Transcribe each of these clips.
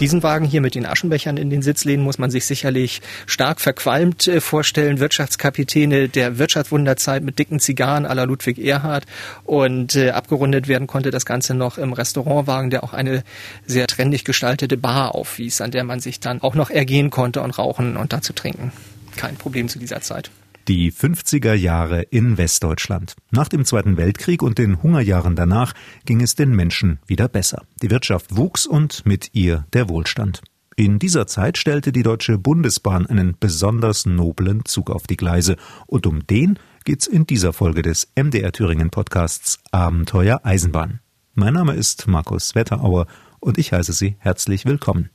Diesen Wagen hier mit den Aschenbechern in den Sitzlehnen muss man sich sicherlich stark verqualmt äh, vorstellen. Wirtschaftskapitäne der Wirtschaftswunderzeit mit dicken Zigarren la Ludwig Erhard. Und äh, abgerundet werden konnte das Ganze noch im Restaurantwagen, der auch eine sehr trendig gestaltete Bar aufwies, an der man sich dann auch noch ergehen konnte und rauchen und dazu trinken. Kein Problem zu dieser Zeit. Die 50er Jahre in Westdeutschland. Nach dem Zweiten Weltkrieg und den Hungerjahren danach ging es den Menschen wieder besser. Die Wirtschaft wuchs und mit ihr der Wohlstand. In dieser Zeit stellte die Deutsche Bundesbahn einen besonders noblen Zug auf die Gleise. Und um den geht's in dieser Folge des MDR Thüringen Podcasts Abenteuer Eisenbahn. Mein Name ist Markus Wetterauer und ich heiße Sie herzlich willkommen.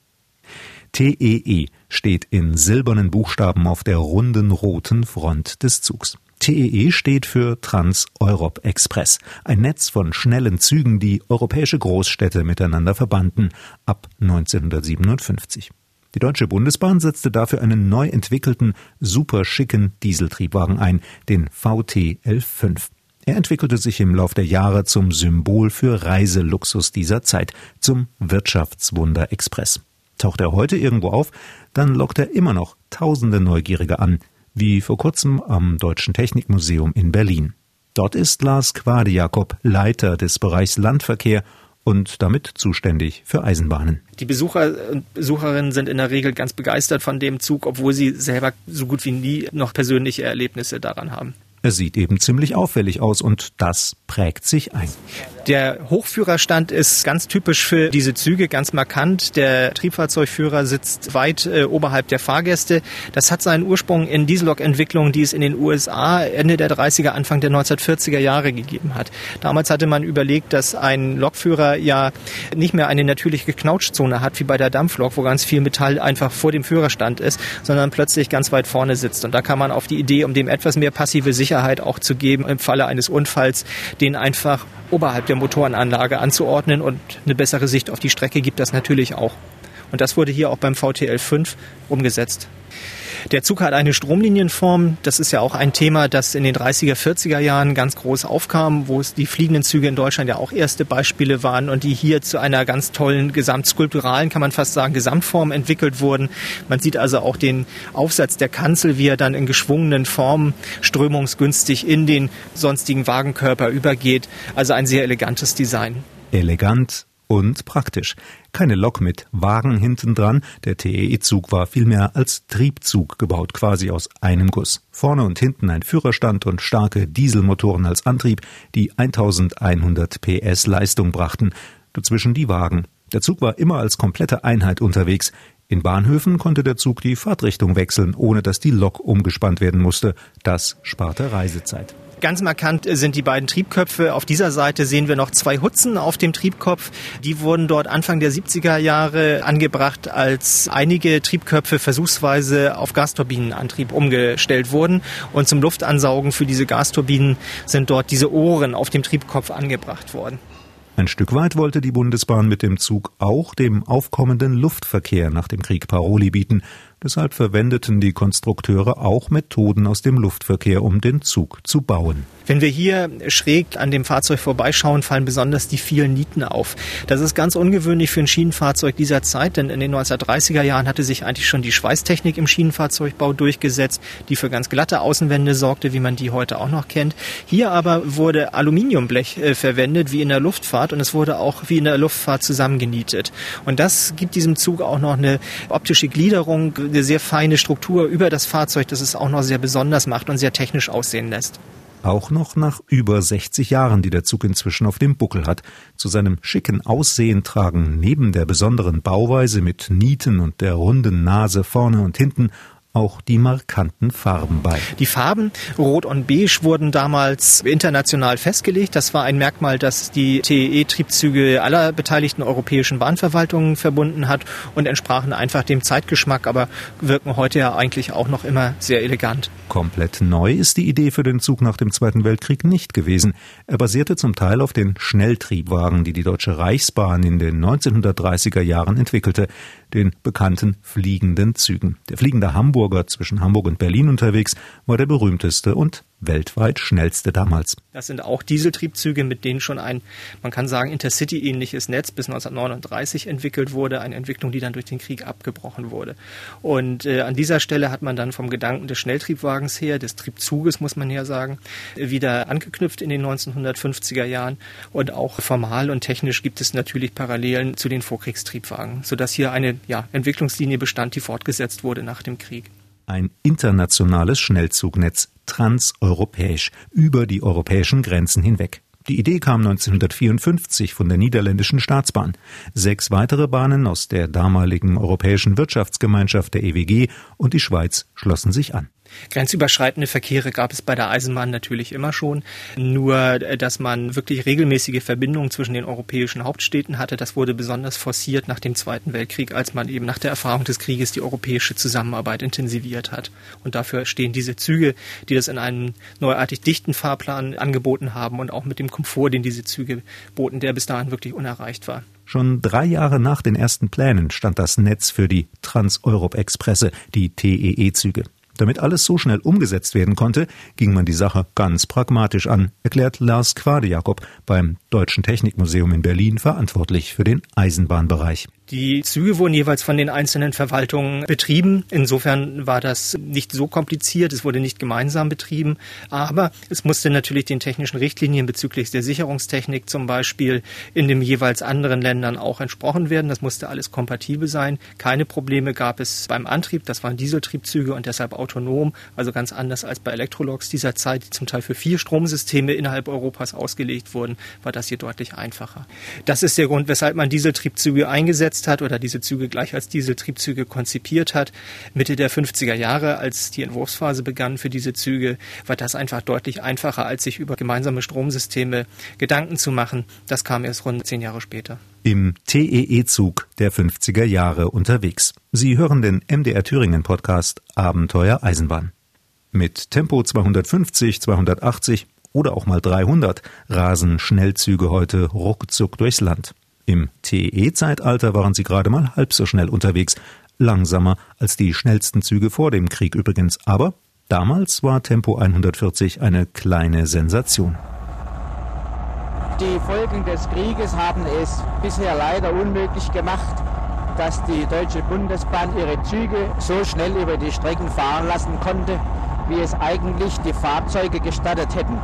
TEE e steht in silbernen Buchstaben auf der runden roten Front des Zugs. TEE e steht für Trans-Europ Express, ein Netz von schnellen Zügen, die europäische Großstädte miteinander verbanden, ab 1957. Die Deutsche Bundesbahn setzte dafür einen neu entwickelten, super schicken Dieseltriebwagen ein, den VT 115. Er entwickelte sich im Lauf der Jahre zum Symbol für Reiseluxus dieser Zeit, zum Wirtschaftswunder Express. Taucht er heute irgendwo auf, dann lockt er immer noch tausende Neugierige an, wie vor kurzem am Deutschen Technikmuseum in Berlin. Dort ist Lars Quadejakob Leiter des Bereichs Landverkehr und damit zuständig für Eisenbahnen. Die Besucher und Besucherinnen sind in der Regel ganz begeistert von dem Zug, obwohl sie selber so gut wie nie noch persönliche Erlebnisse daran haben. Er sieht eben ziemlich auffällig aus und das prägt sich ein. Der Hochführerstand ist ganz typisch für diese Züge, ganz markant. Der Triebfahrzeugführer sitzt weit äh, oberhalb der Fahrgäste. Das hat seinen Ursprung in Diesellok-Entwicklungen, die es in den USA Ende der 30er, Anfang der 1940er Jahre gegeben hat. Damals hatte man überlegt, dass ein Lokführer ja nicht mehr eine natürliche Knautschzone hat, wie bei der Dampflok, wo ganz viel Metall einfach vor dem Führerstand ist, sondern plötzlich ganz weit vorne sitzt. Und da kam man auf die Idee, um dem etwas mehr passive Sicherheit auch zu geben, im Falle eines Unfalls, den einfach oberhalb der Motorenanlage anzuordnen und eine bessere Sicht auf die Strecke gibt das natürlich auch. Und das wurde hier auch beim VTL 5 umgesetzt. Der Zug hat eine Stromlinienform. Das ist ja auch ein Thema, das in den 30er, 40er Jahren ganz groß aufkam, wo es die fliegenden Züge in Deutschland ja auch erste Beispiele waren und die hier zu einer ganz tollen gesamtskulpturalen, kann man fast sagen, Gesamtform entwickelt wurden. Man sieht also auch den Aufsatz der Kanzel, wie er dann in geschwungenen Formen strömungsgünstig in den sonstigen Wagenkörper übergeht. Also ein sehr elegantes Design. Elegant, und praktisch. Keine Lok mit Wagen hinten dran, der TEE-Zug war vielmehr als Triebzug gebaut, quasi aus einem Guss. Vorne und hinten ein Führerstand und starke Dieselmotoren als Antrieb, die 1100 PS Leistung brachten, dazwischen die Wagen. Der Zug war immer als komplette Einheit unterwegs. In Bahnhöfen konnte der Zug die Fahrtrichtung wechseln, ohne dass die Lok umgespannt werden musste. Das sparte Reisezeit. Ganz markant sind die beiden Triebköpfe. Auf dieser Seite sehen wir noch zwei Hutzen auf dem Triebkopf. Die wurden dort Anfang der 70er Jahre angebracht, als einige Triebköpfe versuchsweise auf Gasturbinenantrieb umgestellt wurden. Und zum Luftansaugen für diese Gasturbinen sind dort diese Ohren auf dem Triebkopf angebracht worden. Ein Stück weit wollte die Bundesbahn mit dem Zug auch dem aufkommenden Luftverkehr nach dem Krieg Paroli bieten Deshalb verwendeten die Konstrukteure auch Methoden aus dem Luftverkehr, um den Zug zu bauen. Wenn wir hier schräg an dem Fahrzeug vorbeischauen, fallen besonders die vielen Nieten auf. Das ist ganz ungewöhnlich für ein Schienenfahrzeug dieser Zeit, denn in den 1930er Jahren hatte sich eigentlich schon die Schweißtechnik im Schienenfahrzeugbau durchgesetzt, die für ganz glatte Außenwände sorgte, wie man die heute auch noch kennt. Hier aber wurde Aluminiumblech äh, verwendet, wie in der Luftfahrt, und es wurde auch wie in der Luftfahrt zusammengenietet. Und das gibt diesem Zug auch noch eine optische Gliederung, eine sehr feine Struktur über das Fahrzeug, das es auch noch sehr besonders macht und sehr technisch aussehen lässt. Auch noch nach über 60 Jahren, die der Zug inzwischen auf dem Buckel hat. Zu seinem schicken Aussehen tragen neben der besonderen Bauweise mit Nieten und der runden Nase vorne und hinten auch die markanten Farben bei. Die Farben Rot und Beige wurden damals international festgelegt. Das war ein Merkmal, das die TEE-Triebzüge aller beteiligten europäischen Bahnverwaltungen verbunden hat und entsprachen einfach dem Zeitgeschmack, aber wirken heute ja eigentlich auch noch immer sehr elegant. Komplett neu ist die Idee für den Zug nach dem Zweiten Weltkrieg nicht gewesen. Er basierte zum Teil auf den Schnelltriebwagen, die die Deutsche Reichsbahn in den 1930er Jahren entwickelte den bekannten fliegenden Zügen. Der fliegende Hamburger zwischen Hamburg und Berlin unterwegs war der berühmteste und weltweit schnellste damals. Das sind auch Dieseltriebzüge, mit denen schon ein, man kann sagen, Intercity-ähnliches Netz bis 1939 entwickelt wurde, eine Entwicklung, die dann durch den Krieg abgebrochen wurde. Und äh, an dieser Stelle hat man dann vom Gedanken des Schnelltriebwagens her, des Triebzuges muss man ja sagen, wieder angeknüpft in den 1950er Jahren. Und auch formal und technisch gibt es natürlich Parallelen zu den Vorkriegstriebwagen, sodass hier eine ja, Entwicklungslinie bestand, die fortgesetzt wurde nach dem Krieg. Ein internationales Schnellzugnetz, transeuropäisch, über die europäischen Grenzen hinweg. Die Idee kam 1954 von der niederländischen Staatsbahn. Sechs weitere Bahnen aus der damaligen Europäischen Wirtschaftsgemeinschaft der EWG und die Schweiz schlossen sich an. Grenzüberschreitende Verkehre gab es bei der Eisenbahn natürlich immer schon. Nur, äh, dass man wirklich regelmäßige Verbindungen zwischen den europäischen Hauptstädten hatte, das wurde besonders forciert nach dem Zweiten Weltkrieg, als man eben nach der Erfahrung des Krieges die europäische Zusammenarbeit intensiviert hat. Und dafür stehen diese Züge, die das in einem neuartig dichten Fahrplan angeboten haben und auch mit dem Komfort, den diese Züge boten, der bis dahin wirklich unerreicht war. Schon drei Jahre nach den ersten Plänen stand das Netz für die Trans-Europe-Expresse, die TEE-Züge. Damit alles so schnell umgesetzt werden konnte, ging man die Sache ganz pragmatisch an, erklärt Lars Quadejakob beim Deutschen Technikmuseum in Berlin verantwortlich für den Eisenbahnbereich. Die Züge wurden jeweils von den einzelnen Verwaltungen betrieben. Insofern war das nicht so kompliziert. Es wurde nicht gemeinsam betrieben. Aber es musste natürlich den technischen Richtlinien bezüglich der Sicherungstechnik zum Beispiel in den jeweils anderen Ländern auch entsprochen werden. Das musste alles kompatibel sein. Keine Probleme gab es beim Antrieb. Das waren Dieseltriebzüge und deshalb autonom. Also ganz anders als bei Elektrologs dieser Zeit, die zum Teil für vier Stromsysteme innerhalb Europas ausgelegt wurden, war das hier deutlich einfacher. Das ist der Grund, weshalb man Dieseltriebzüge eingesetzt umgesetzt hat oder diese Züge gleich als Dieseltriebzüge konzipiert hat. Mitte der 50er Jahre, als die Entwurfsphase begann für diese Züge, war das einfach deutlich einfacher, als sich über gemeinsame Stromsysteme Gedanken zu machen. Das kam erst rund zehn Jahre später. Im TEE-Zug der 50er Jahre unterwegs. Sie hören den MDR Thüringen Podcast Abenteuer Eisenbahn. Mit Tempo 250, 280 oder auch mal 300 rasen Schnellzüge heute ruckzuck durchs Land. Im TE-Zeitalter waren sie gerade mal halb so schnell unterwegs, langsamer als die schnellsten Züge vor dem Krieg übrigens, aber damals war Tempo 140 eine kleine Sensation. Die Folgen des Krieges haben es bisher leider unmöglich gemacht, dass die Deutsche Bundesbahn ihre Züge so schnell über die Strecken fahren lassen konnte, wie es eigentlich die Fahrzeuge gestattet hätten.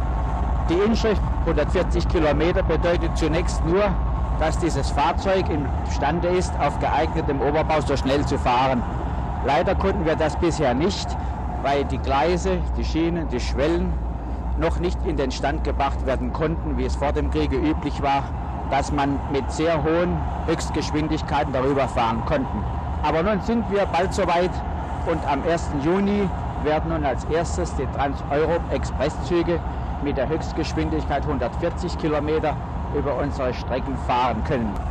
Die Inschrift 140 Kilometer bedeutet zunächst nur, dass dieses Fahrzeug imstande ist, auf geeignetem Oberbau so schnell zu fahren. Leider konnten wir das bisher nicht, weil die Gleise, die Schienen, die Schwellen noch nicht in den Stand gebracht werden konnten, wie es vor dem Kriege üblich war, dass man mit sehr hohen Höchstgeschwindigkeiten darüber fahren konnten. Aber nun sind wir bald soweit und am 1. Juni werden nun als erstes die Trans-Europe-Expresszüge mit der Höchstgeschwindigkeit 140 Kilometer über unsere Strecken fahren können.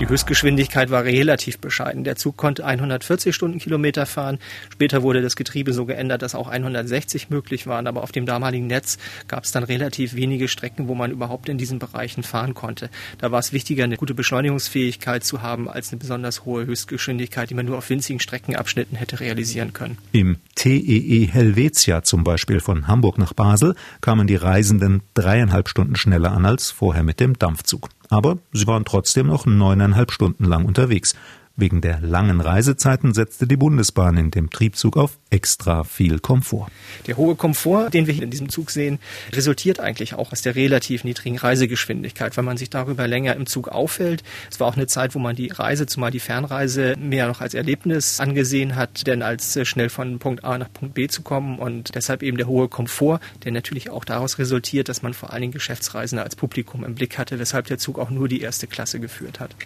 Die Höchstgeschwindigkeit war relativ bescheiden. Der Zug konnte 140 Stundenkilometer fahren. Später wurde das Getriebe so geändert, dass auch 160 möglich waren. Aber auf dem damaligen Netz gab es dann relativ wenige Strecken, wo man überhaupt in diesen Bereichen fahren konnte. Da war es wichtiger, eine gute Beschleunigungsfähigkeit zu haben, als eine besonders hohe Höchstgeschwindigkeit, die man nur auf winzigen Streckenabschnitten hätte realisieren können. Im TEE Helvetia zum Beispiel von Hamburg nach Basel kamen die Reisenden dreieinhalb Stunden schneller an als vorher mit dem Dampfzug. Aber sie waren trotzdem noch neuneinhalb Stunden lang unterwegs. Wegen der langen Reisezeiten setzte die Bundesbahn in dem Triebzug auf extra viel Komfort. Der hohe Komfort, den wir hier in diesem Zug sehen, resultiert eigentlich auch aus der relativ niedrigen Reisegeschwindigkeit, weil man sich darüber länger im Zug aufhält. Es war auch eine Zeit, wo man die Reise, zumal die Fernreise, mehr noch als Erlebnis angesehen hat, denn als äh, schnell von Punkt A nach Punkt B zu kommen und deshalb eben der hohe Komfort, der natürlich auch daraus resultiert, dass man vor allen Dingen Geschäftsreisende als Publikum im Blick hatte, weshalb der Zug auch nur die erste Klasse geführt hat.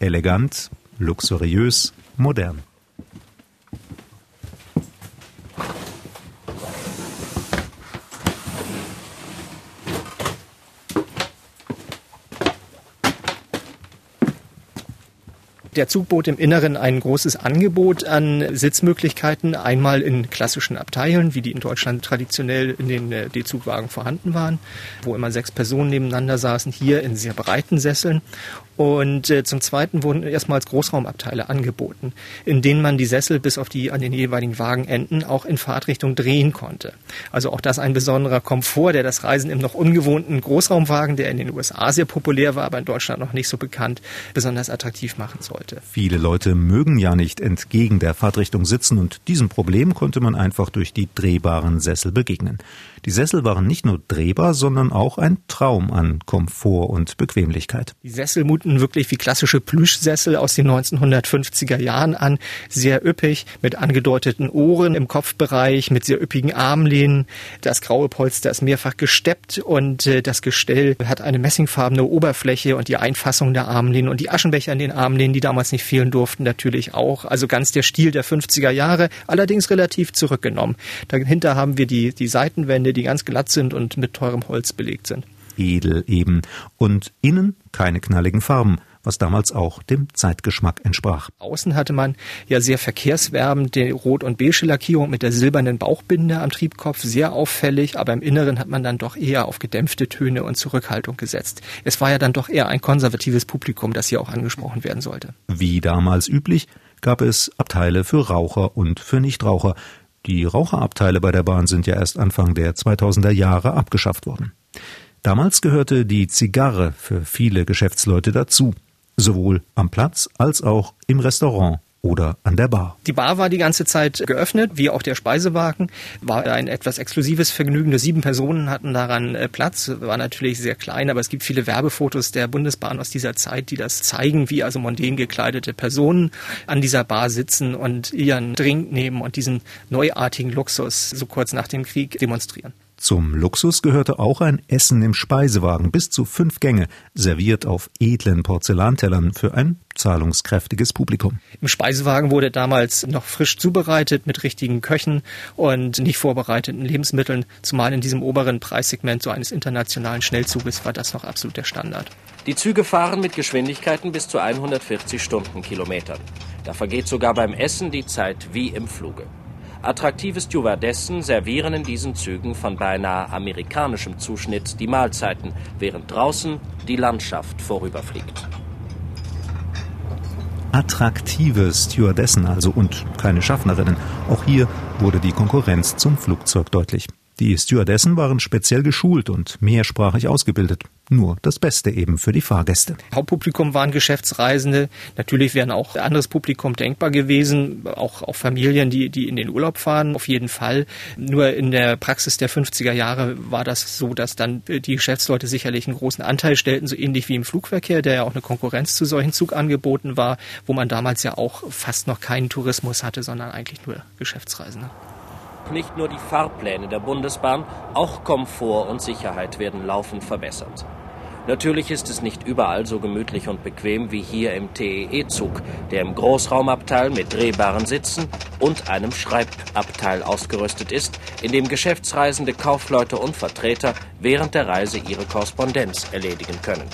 Elegant, luxuriös, modern. Der Zug bot im Inneren ein großes Angebot an Sitzmöglichkeiten, einmal in klassischen Abteilen, wie die in Deutschland traditionell in den äh, D-Zugwagen vorhanden waren, wo immer sechs Personen nebeneinander saßen, hier in sehr breiten Sesseln und äh, zum Zweiten wurden erstmals Großraumabteile angeboten, in denen man die Sessel bis auf die an den jeweiligen Wagenenden auch in Fahrtrichtung drehen konnte. Also auch das ein besonderer Komfort, der das Reisen im noch ungewohnten Großraumwagen, der in den USA sehr populär war, aber in Deutschland noch nicht so bekannt, besonders attraktiv machen sollte. Viele Leute mögen ja nicht entgegen der Fahrtrichtung sitzen und diesem Problem konnte man einfach durch die drehbaren Sessel begegnen. Die Sessel waren nicht nur drehbar, sondern auch ein Traum an Komfort und Bequemlichkeit. Die Sessel muten wirklich wie klassische Plüschsessel aus den 1950er Jahren an, sehr üppig, mit angedeuteten Ohren im Kopfbereich, mit sehr üppigen Armlehnen. Das graue Polster ist mehrfach gesteppt und äh, das Gestell hat eine messingfarbene Oberfläche und die Einfassung der Armlehnen und die Aschenbecher an den Armlehnen, die damals nicht fehlen durften, natürlich auch. Also ganz der Stil der 50er Jahre, allerdings relativ zurückgenommen. Dahinter haben wir die, die Seitenwände Wände, die ganz glatt sind und mit teurem Holz belegt sind. Edel eben. Und innen keine knalligen Farben, was damals auch dem Zeitgeschmack entsprach. Außen hatte man ja sehr verkehrswerbend die Rot- und Beige Lackierung mit der silbernen Bauchbinde am Triebkopf, sehr auffällig, aber im Inneren hat man dann doch eher auf gedämpfte Töne und Zurückhaltung gesetzt. Es war ja dann doch eher ein konservatives Publikum, das hier auch angesprochen werden sollte. Wie damals üblich, gab es Abteile für Raucher und für Nichtraucher, die Raucherabteile bei der Bahn sind ja erst Anfang der 2000er Jahre abgeschafft worden. Damals gehörte die Zigarre für viele Geschäftsleute dazu, sowohl am Platz als auch im Restaurant oder an der Bar. Die Bar war die ganze Zeit geöffnet, wie auch der Speisewagen. War ein etwas exklusives Vergnügen. Nur sieben Personen hatten daran äh, Platz. War natürlich sehr klein, aber es gibt viele Werbefotos der Bundesbahn aus dieser Zeit, die das zeigen, wie also mondän gekleidete Personen an dieser Bar sitzen und ihren Drink nehmen und diesen neuartigen Luxus so kurz nach dem Krieg demonstrieren. Zum Luxus gehörte auch ein Essen im Speisewagen bis zu fünf Gänge, serviert auf edlen Porzellantellern für ein zahlungskräftiges Publikum. Im Speisewagen wurde damals noch frisch zubereitet mit richtigen Köchen und nicht vorbereiteten Lebensmitteln, zumal in diesem oberen Preissegment so eines internationalen Schnellzuges war das noch absolut der Standard. Die Züge fahren mit Geschwindigkeiten bis zu 140 Stundenkilometern. Da vergeht sogar beim Essen die Zeit wie im Fluge. Attraktive Stewardessen servieren in diesen Zügen von beinahe amerikanischem Zuschnitt die Mahlzeiten, während draußen die Landschaft vorüberfliegt. Attraktive Stewardessen also und keine Schaffnerinnen. Auch hier wurde die Konkurrenz zum Flugzeug deutlich. Die Stewardessen waren speziell geschult und mehrsprachig ausgebildet. Nur das Beste eben für die Fahrgäste. Hauptpublikum waren Geschäftsreisende. Natürlich wären auch anderes Publikum denkbar gewesen, auch, auch Familien, die, die in den Urlaub fahren, auf jeden Fall. Nur in der Praxis der 50er Jahre war das so, dass dann die Geschäftsleute sicherlich einen großen Anteil stellten, so ähnlich wie im Flugverkehr, der ja auch eine Konkurrenz zu solchen Zugangeboten war, wo man damals ja auch fast noch keinen Tourismus hatte, sondern eigentlich nur Geschäftsreisende. Nicht nur die Fahrpläne der Bundesbahn, auch Komfort und Sicherheit werden laufend verbessert. Natürlich ist es nicht überall so gemütlich und bequem wie hier im TEE-Zug, der im Großraumabteil mit drehbaren Sitzen und einem Schreibabteil ausgerüstet ist, in dem Geschäftsreisende, Kaufleute und Vertreter während der Reise ihre Korrespondenz erledigen können.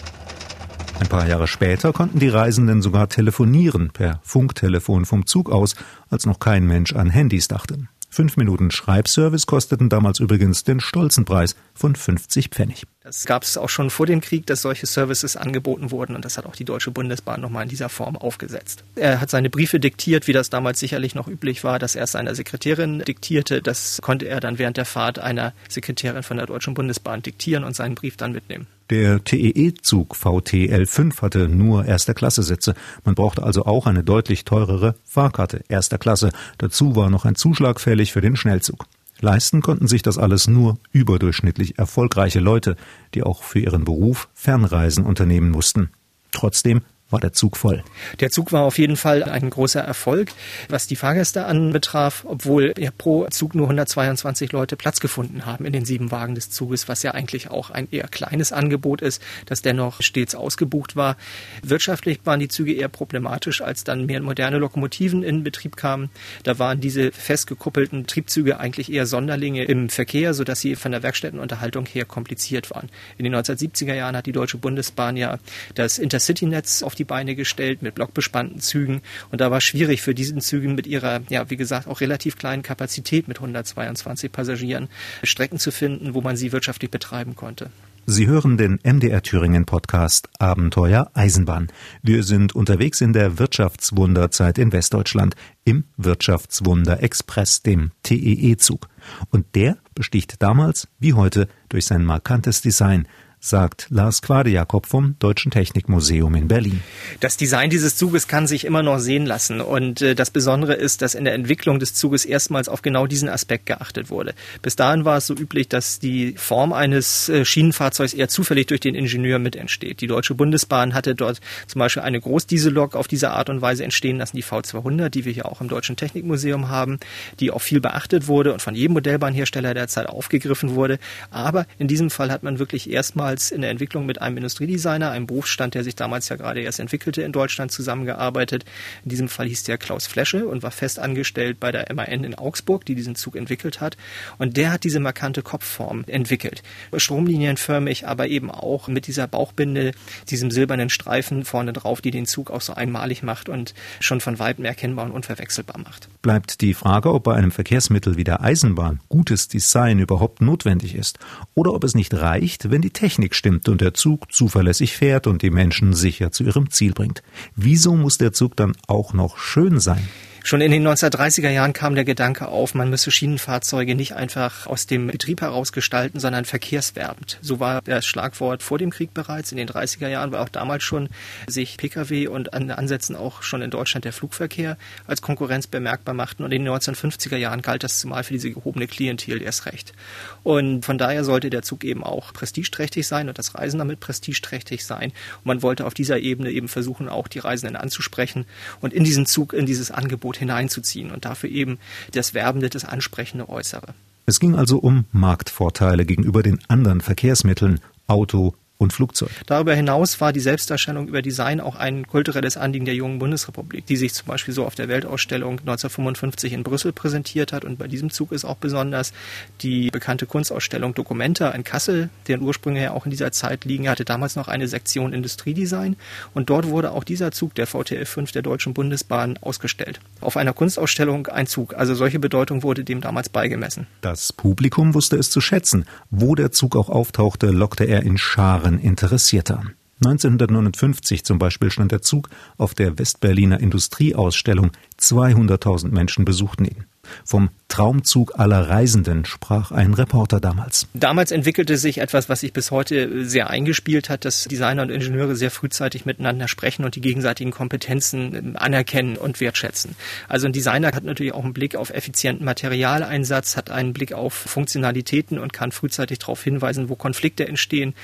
Ein paar Jahre später konnten die Reisenden sogar telefonieren per Funktelefon vom Zug aus, als noch kein Mensch an Handys dachte. Fünf Minuten Schreibservice kosteten damals übrigens den stolzen Preis von 50 Pfennig. Das gab es auch schon vor dem Krieg, dass solche Services angeboten wurden und das hat auch die Deutsche Bundesbahn nochmal in dieser Form aufgesetzt. Er hat seine Briefe diktiert, wie das damals sicherlich noch üblich war, dass er es seiner Sekretärin diktierte. Das konnte er dann während der Fahrt einer Sekretärin von der Deutschen Bundesbahn diktieren und seinen Brief dann mitnehmen. Der TEE-Zug VTL5 hatte nur erster Klasse Sitze. Man brauchte also auch eine deutlich teurere Fahrkarte erster Klasse. Dazu war noch ein Zuschlag fällig für den Schnellzug. Leisten konnten sich das alles nur überdurchschnittlich erfolgreiche Leute, die auch für ihren Beruf Fernreisen unternehmen mussten. Trotzdem war der Zug voll. Der Zug war auf jeden Fall ein großer Erfolg, was die Fahrgäste anbetraf, obwohl ja pro Zug nur 122 Leute Platz gefunden haben in den sieben Wagen des Zuges, was ja eigentlich auch ein eher kleines Angebot ist, das dennoch stets ausgebucht war. Wirtschaftlich waren die Züge eher problematisch, als dann mehr moderne Lokomotiven in Betrieb kamen. Da waren diese festgekuppelten Triebzüge eigentlich eher Sonderlinge im Verkehr, sodass sie von der Werkstättenunterhaltung her kompliziert waren. In den 1970er Jahren hat die Deutsche Bundesbahn ja das Intercity-Netz auf auf die Beine gestellt mit blockbespannten Zügen. Und da war schwierig für diesen Zügen mit ihrer, ja, wie gesagt, auch relativ kleinen Kapazität mit 122 Passagieren Strecken zu finden, wo man sie wirtschaftlich betreiben konnte. Sie hören den MDR Thüringen Podcast Abenteuer Eisenbahn. Wir sind unterwegs in der Wirtschaftswunderzeit in Westdeutschland im Wirtschaftswunder Express, dem TEE-Zug. Und der besticht damals wie heute durch sein markantes Design, sagt Lars Quade-Jakob vom Deutschen Technikmuseum in Berlin. Das Design dieses Zuges kann sich immer noch sehen lassen. Und äh, das Besondere ist, dass in der Entwicklung des Zuges erstmals auf genau diesen Aspekt geachtet wurde. Bis dahin war es so üblich, dass die Form eines äh, Schienenfahrzeugs eher zufällig durch den Ingenieur mit entsteht. Die Deutsche Bundesbahn hatte dort zum Beispiel eine Großdiesellok auf diese Art und Weise entstehen lassen, die V200, die wir hier auch im Deutschen Technikmuseum haben, die auch viel beachtet wurde und von jedem Modellbahnhersteller der Zeit aufgegriffen wurde. Aber in diesem Fall hat man wirklich erstmal damals in der Entwicklung mit einem Industriedesigner, einem Berufsstand, der sich damals ja gerade erst entwickelte in Deutschland, zusammengearbeitet. In diesem Fall hieß der Klaus Flesche und war fest angestellt bei der MAN in Augsburg, die diesen Zug entwickelt hat. Und der hat diese markante Kopfform entwickelt. Stromlinienförmig, aber eben auch mit dieser Bauchbinde, diesem silbernen Streifen vorne drauf, die den Zug auch so einmalig macht und schon von weitem erkennbar und unverwechselbar macht. Bleibt die Frage, ob bei einem Verkehrsmittel wie der Eisenbahn gutes Design überhaupt notwendig ist oder ob es nicht reicht, wenn die Technik Technik stimmt und der Zug zuverlässig fährt und die Menschen sicher zu ihrem Ziel bringt. Wieso muss der Zug dann auch noch schön sein? Schon in den 1930er Jahren kam der Gedanke auf, man müsse Schienenfahrzeuge nicht einfach aus dem Betrieb heraus gestalten, sondern verkehrswerbend. So war das Schlagwort vor dem Krieg bereits. In den 30er Jahren war auch damals schon sich Pkw und an Ansätzen auch schon in Deutschland der Flugverkehr als Konkurrenz bemerkbar machten. Und in den 1950er Jahren galt das zumal für diese gehobene Klientel erst recht. Und von daher sollte der Zug eben auch prestigeträchtig sein und das Reisen damit prestigeträchtig sein. Und man wollte auf dieser Ebene eben versuchen, auch die Reisenden anzusprechen und in diesen Zug, in dieses Angebot Angebot hineinzuziehen und dafür eben das Werbende, das Ansprechende Äußere. Es ging also um Marktvorteile gegenüber den anderen Verkehrsmitteln, Auto, und Flugzeug. Darüber hinaus war die Selbstdarstellung über Design auch ein kulturelles Anliegen der jungen Bundesrepublik, die sich zum Beispiel so auf der Weltausstellung 1955 in Brüssel präsentiert hat. Und bei diesem Zug ist auch besonders die bekannte Kunstausstellung Documenta in Kassel, deren Ursprünge ja auch in dieser Zeit liegen, hatte damals noch eine Sektion Industriedesign. Und dort wurde auch dieser Zug, der VTL 5 der Deutschen Bundesbahn, ausgestellt. Auf einer Kunstausstellung ein Zug. Also solche Bedeutung wurde dem damals beigemessen. Das Publikum wusste es zu schätzen. Wo der Zug auch auftauchte, lockte er in Scharen waren Interessierte. 1959 zum Beispiel stand der Zug auf der Westberliner Industrieausstellung. 200.000 Menschen besuchten ihn. Vom Traumzug aller Reisenden sprach ein Reporter damals. Damals entwickelte sich etwas, was sich bis heute sehr eingespielt hat, dass Designer und Ingenieure sehr frühzeitig miteinander sprechen und die gegenseitigen Kompetenzen ähm, anerkennen und wertschätzen. Also ein Designer hat natürlich auch einen Blick auf effizienten Materialeinsatz, hat einen Blick auf Funktionalitäten und kann frühzeitig darauf hinweisen, wo Konflikte entstehen.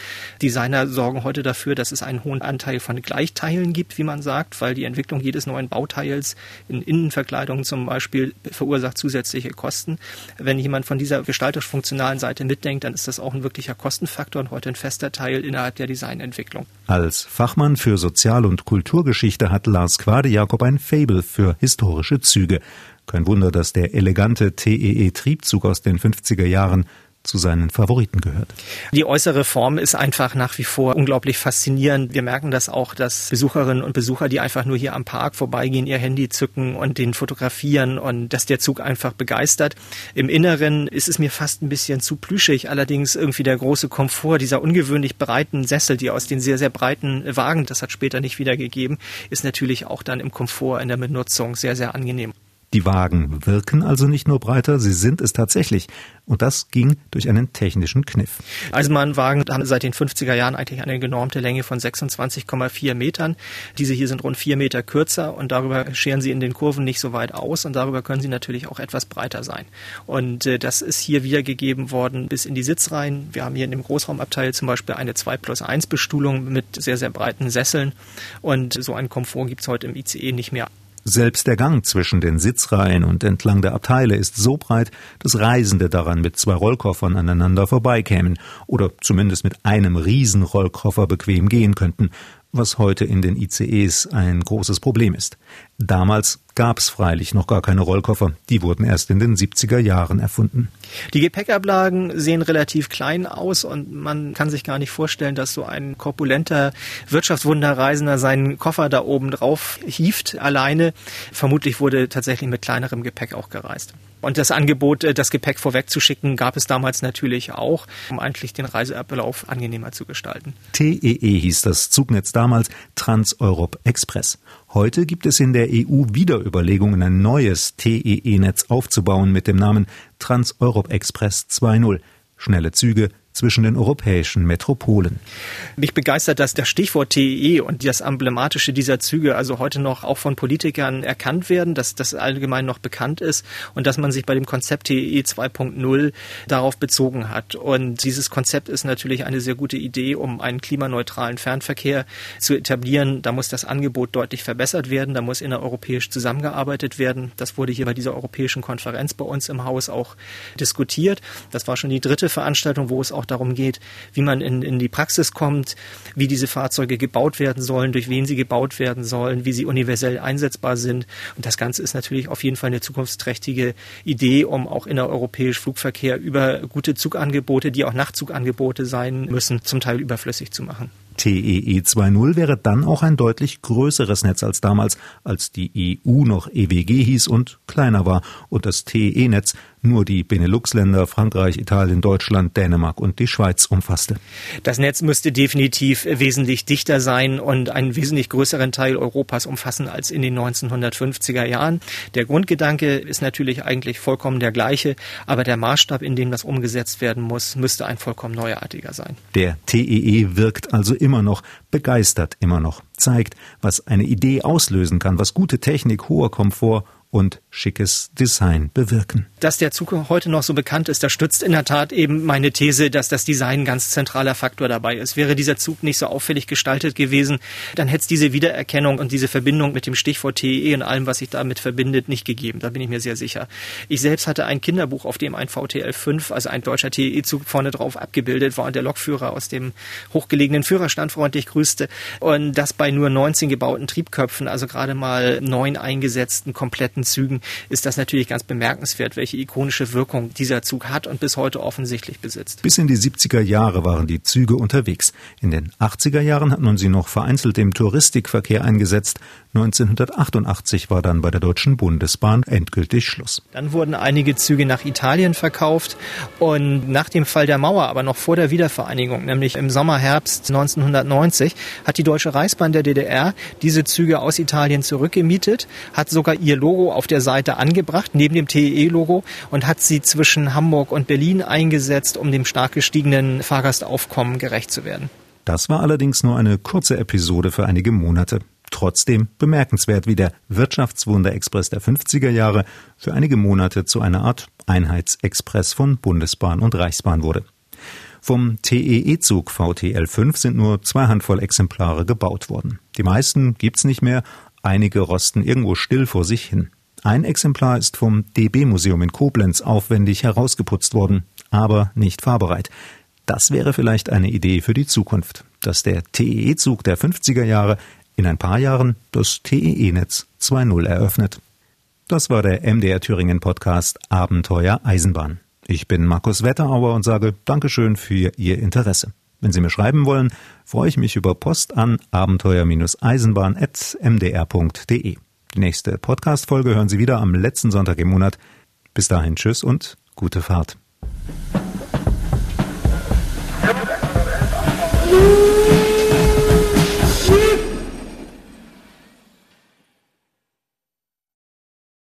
Designer sorgen heute dafür, dass es einen hohen Anteil von Gleichteilen gibt, wie man sagt, weil die Entwicklung jedes neuen Bauteils in Innenverkleidungen zum Beispiel verursacht zusätzliche Kosten. Wenn jemand von dieser gestalterisch-funktionalen Seite mitdenkt, dann ist das auch ein wirklicher Kostenfaktor und heute ein fester Teil innerhalb der Designentwicklung. Als Fachmann für Sozial- und Kulturgeschichte hat Lars Quade Jakob ein Fable für historische Züge. Kein Wunder, dass der elegante TEE-Triebzug aus den 50er Jahren zu seinen Favoriten gehört. Die äußere Form ist einfach nach wie vor unglaublich faszinierend. Wir merken das auch, dass Besucherinnen und Besucher, die einfach nur hier am Park vorbeigehen, ihr Handy zücken und den fotografieren und dass der Zug einfach begeistert. Im Inneren ist es mir fast ein bisschen zu plüschig. Allerdings irgendwie der große Komfort dieser ungewöhnlich breiten Sessel, die aus den sehr, sehr breiten Wagen, das hat später nicht wieder gegeben, ist natürlich auch dann im Komfort in der Benutzung sehr, sehr angenehm. Die Wagen wirken also nicht nur breiter, sie sind es tatsächlich. Und das ging durch einen technischen Kniff. Eisenbahnwagen haben seit den 50er Jahren eigentlich eine genormte Länge von 26,4 Metern. Diese hier sind rund vier Meter kürzer und darüber scheren sie in den Kurven nicht so weit aus und darüber können sie natürlich auch etwas breiter sein. Und äh, das ist hier wiedergegeben worden bis in die Sitzreihen. Wir haben hier in dem Großraumabteil zum Beispiel eine 2 plus 1 Bestuhlung mit sehr, sehr breiten Sesseln und so einen Komfort gibt es heute im ICE nicht mehr. Selbst der Gang zwischen den Sitzreihen und entlang der Abteile ist so breit, dass Reisende daran mit zwei Rollkoffern aneinander vorbeikämen oder zumindest mit einem Riesenrollkoffer bequem gehen könnten. Was heute in den ICEs ein großes Problem ist. Damals gab es freilich noch gar keine Rollkoffer. Die wurden erst in den 70er Jahren erfunden. Die Gepäckablagen sehen relativ klein aus und man kann sich gar nicht vorstellen, dass so ein korpulenter Wirtschaftswunderreisender seinen Koffer da oben drauf hieft alleine. Vermutlich wurde tatsächlich mit kleinerem Gepäck auch gereist. Und das Angebot, äh, das Gepäck vorwegzuschicken, gab es damals natürlich auch, um eigentlich den Reiseablauf angenehmer zu gestalten. TEE e hieß das Zugnetz damals Trans-Europe Express. Heute gibt es in der EU wieder Überlegungen, ein neues TEE-Netz aufzubauen mit dem Namen Trans-Europe Express 2.0. Schnelle Züge, zwischen den europäischen Metropolen. Mich begeistert, dass das Stichwort TEE und das Emblematische dieser Züge also heute noch auch von Politikern erkannt werden, dass das allgemein noch bekannt ist und dass man sich bei dem Konzept TEE 2.0 darauf bezogen hat. Und dieses Konzept ist natürlich eine sehr gute Idee, um einen klimaneutralen Fernverkehr zu etablieren. Da muss das Angebot deutlich verbessert werden, da muss innereuropäisch zusammengearbeitet werden. Das wurde hier bei dieser europäischen Konferenz bei uns im Haus auch diskutiert. Das war schon die dritte Veranstaltung, wo es auch darum geht, wie man in, in die Praxis kommt, wie diese Fahrzeuge gebaut werden sollen, durch wen sie gebaut werden sollen, wie sie universell einsetzbar sind. Und das Ganze ist natürlich auf jeden Fall eine zukunftsträchtige Idee, um auch innereuropäisch Flugverkehr über gute Zugangebote, die auch Nachtzugangebote sein müssen, zum Teil überflüssig zu machen. TEE 2.0 wäre dann auch ein deutlich größeres Netz als damals, als die EU noch EWG hieß und kleiner war und das TE-Netz nur die Benelux-Länder Frankreich, Italien, Deutschland, Dänemark und die Schweiz umfasste. Das Netz müsste definitiv wesentlich dichter sein und einen wesentlich größeren Teil Europas umfassen als in den 1950er Jahren. Der Grundgedanke ist natürlich eigentlich vollkommen der gleiche, aber der Maßstab, in dem das umgesetzt werden muss, müsste ein vollkommen neuartiger sein. Der TEE wirkt also immer noch, begeistert immer noch, zeigt, was eine Idee auslösen kann, was gute Technik, hoher Komfort und schickes Design bewirken. Dass der Zug heute noch so bekannt ist, das stützt in der Tat eben meine These, dass das Design ein ganz zentraler Faktor dabei ist. Wäre dieser Zug nicht so auffällig gestaltet gewesen, dann hätte es diese Wiedererkennung und diese Verbindung mit dem Stichwort TEE und allem, was sich damit verbindet, nicht gegeben. Da bin ich mir sehr sicher. Ich selbst hatte ein Kinderbuch, auf dem ein VTL 5, also ein deutscher TEE-Zug vorne drauf abgebildet war und der Lokführer aus dem hochgelegenen Führerstand freundlich grüßte. Und das bei nur 19 gebauten Triebköpfen, also gerade mal neun eingesetzten kompletten bestimmten Zügen ist das natürlich ganz bemerkenswert, welche ikonische Wirkung dieser Zug hat und bis heute offensichtlich besitzt. Bis in die 70er Jahre waren die Züge unterwegs. In den 80er Jahren hat man sie noch vereinzelt im Touristikverkehr eingesetzt. 1988 war dann bei der Deutschen Bundesbahn endgültig Schluss. Dann wurden einige Züge nach Italien verkauft und nach dem Fall der Mauer, aber noch vor der Wiedervereinigung, nämlich im Sommer, Herbst 1990, hat die Deutsche Reichsbahn der DDR diese Züge aus Italien zurückgemietet, hat sogar ihr Logo auf der Seite angebracht, neben dem TEE-Logo und hat sie zwischen Hamburg und Berlin eingesetzt, um dem stark gestiegenen Fahrgastaufkommen gerecht zu werden. Das war allerdings nur eine kurze Episode für einige Monate. Trotzdem bemerkenswert, wie der Wirtschaftswunder-Express der 50er Jahre für einige Monate zu einer Art Einheitsexpress von Bundesbahn und Reichsbahn wurde. Vom TEE-Zug VTL 5 sind nur zwei Handvoll Exemplare gebaut worden. Die meisten gibt's nicht mehr, einige rosten irgendwo still vor sich hin. Ein Exemplar ist vom DB-Museum in Koblenz aufwendig herausgeputzt worden, aber nicht fahrbereit. Das wäre vielleicht eine Idee für die Zukunft, dass der TEE-Zug der 50er Jahre in ein paar Jahren das TEE-Netz 2.0 eröffnet. Das war der MDR Thüringen Podcast Abenteuer Eisenbahn. Ich bin Markus Wetterauer und sage Dankeschön für Ihr Interesse. Wenn Sie mir schreiben wollen, freue ich mich über Post an abenteuer-eisenbahn.mdr.de. Die nächste Podcast-Folge hören Sie wieder am letzten Sonntag im Monat. Bis dahin, tschüss und gute Fahrt.